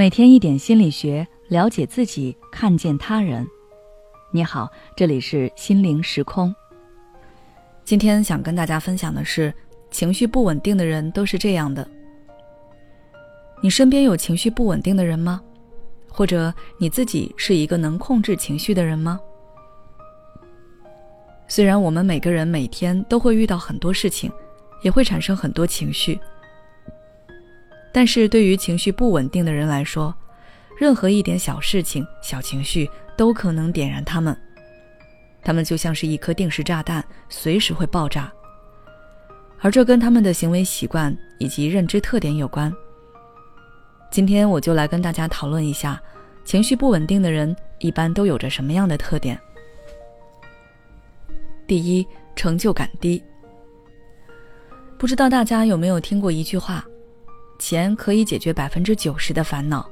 每天一点心理学，了解自己，看见他人。你好，这里是心灵时空。今天想跟大家分享的是，情绪不稳定的人都是这样的。你身边有情绪不稳定的人吗？或者你自己是一个能控制情绪的人吗？虽然我们每个人每天都会遇到很多事情，也会产生很多情绪。但是对于情绪不稳定的人来说，任何一点小事情、小情绪都可能点燃他们。他们就像是一颗定时炸弹，随时会爆炸。而这跟他们的行为习惯以及认知特点有关。今天我就来跟大家讨论一下，情绪不稳定的人一般都有着什么样的特点。第一，成就感低。不知道大家有没有听过一句话？钱可以解决百分之九十的烦恼，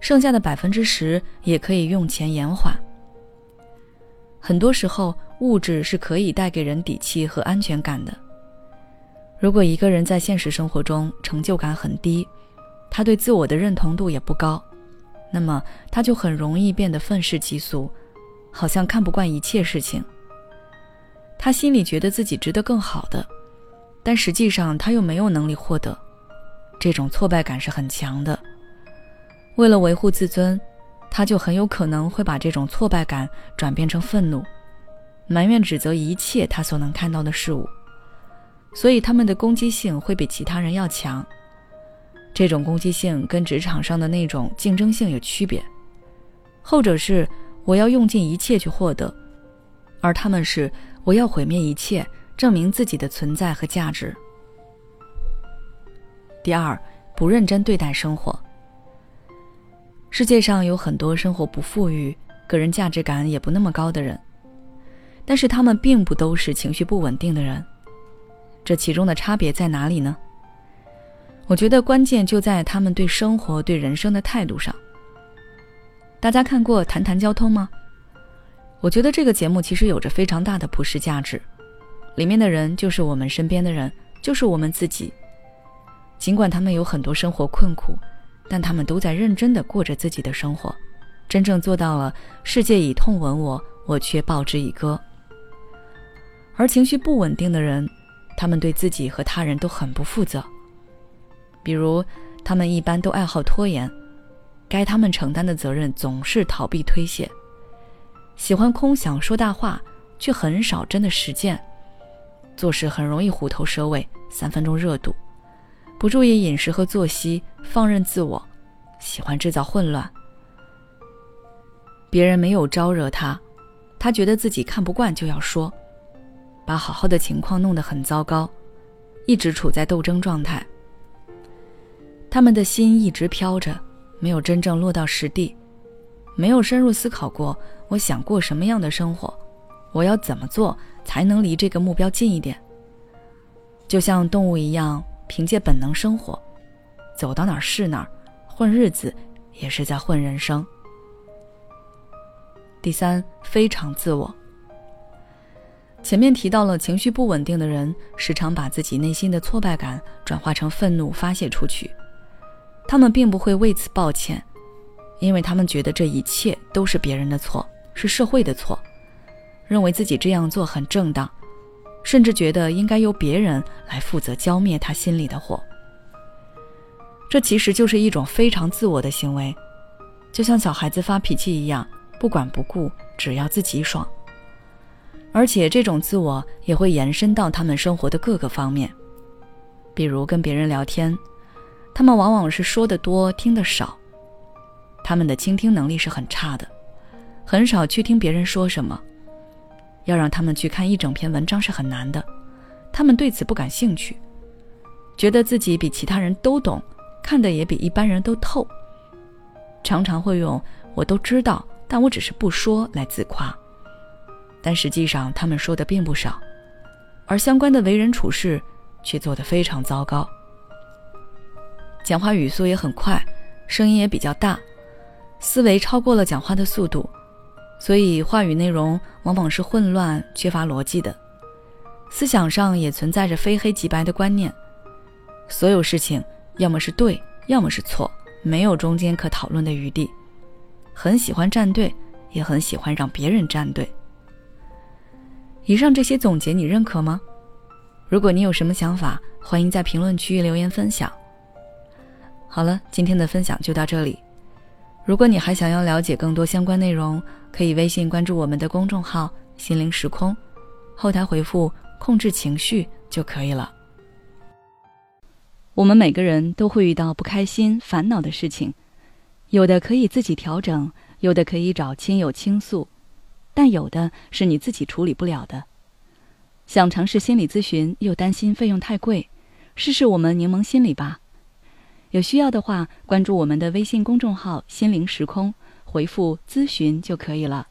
剩下的百分之十也可以用钱延缓。很多时候，物质是可以带给人底气和安全感的。如果一个人在现实生活中成就感很低，他对自我的认同度也不高，那么他就很容易变得愤世嫉俗，好像看不惯一切事情。他心里觉得自己值得更好的，但实际上他又没有能力获得。这种挫败感是很强的。为了维护自尊，他就很有可能会把这种挫败感转变成愤怒，埋怨指责一切他所能看到的事物。所以他们的攻击性会比其他人要强。这种攻击性跟职场上的那种竞争性有区别，后者是我要用尽一切去获得，而他们是我要毁灭一切，证明自己的存在和价值。第二，不认真对待生活。世界上有很多生活不富裕、个人价值感也不那么高的人，但是他们并不都是情绪不稳定的人。这其中的差别在哪里呢？我觉得关键就在他们对生活、对人生的态度上。大家看过《谈谈交通》吗？我觉得这个节目其实有着非常大的普世价值，里面的人就是我们身边的人，就是我们自己。尽管他们有很多生活困苦，但他们都在认真的过着自己的生活，真正做到了“世界以痛吻我，我却报之以歌”。而情绪不稳定的人，他们对自己和他人都很不负责。比如，他们一般都爱好拖延，该他们承担的责任总是逃避推卸，喜欢空想说大话，却很少真的实践，做事很容易虎头蛇尾，三分钟热度。不注意饮食和作息，放任自我，喜欢制造混乱。别人没有招惹他，他觉得自己看不惯就要说，把好好的情况弄得很糟糕，一直处在斗争状态。他们的心一直飘着，没有真正落到实地，没有深入思考过我想过什么样的生活，我要怎么做才能离这个目标近一点。就像动物一样。凭借本能生活，走到哪儿是哪儿，混日子也是在混人生。第三，非常自我。前面提到了情绪不稳定的人，时常把自己内心的挫败感转化成愤怒发泄出去。他们并不会为此抱歉，因为他们觉得这一切都是别人的错，是社会的错，认为自己这样做很正当。甚至觉得应该由别人来负责浇灭他心里的火，这其实就是一种非常自我的行为，就像小孩子发脾气一样，不管不顾，只要自己爽。而且这种自我也会延伸到他们生活的各个方面，比如跟别人聊天，他们往往是说的多，听的少，他们的倾听能力是很差的，很少去听别人说什么。要让他们去看一整篇文章是很难的，他们对此不感兴趣，觉得自己比其他人都懂，看的也比一般人都透。常常会用“我都知道，但我只是不说”来自夸，但实际上他们说的并不少，而相关的为人处事却做得非常糟糕。讲话语速也很快，声音也比较大，思维超过了讲话的速度。所以话语内容往往是混乱、缺乏逻辑的，思想上也存在着非黑即白的观念。所有事情要么是对，要么是错，没有中间可讨论的余地，很喜欢站队，也很喜欢让别人站队。以上这些总结你认可吗？如果你有什么想法，欢迎在评论区留言分享。好了，今天的分享就到这里。如果你还想要了解更多相关内容，可以微信关注我们的公众号“心灵时空”，后台回复“控制情绪”就可以了。我们每个人都会遇到不开心、烦恼的事情，有的可以自己调整，有的可以找亲友倾诉。但有的是你自己处理不了的，想尝试心理咨询又担心费用太贵，试试我们柠檬心理吧。有需要的话，关注我们的微信公众号“心灵时空”，回复“咨询”就可以了。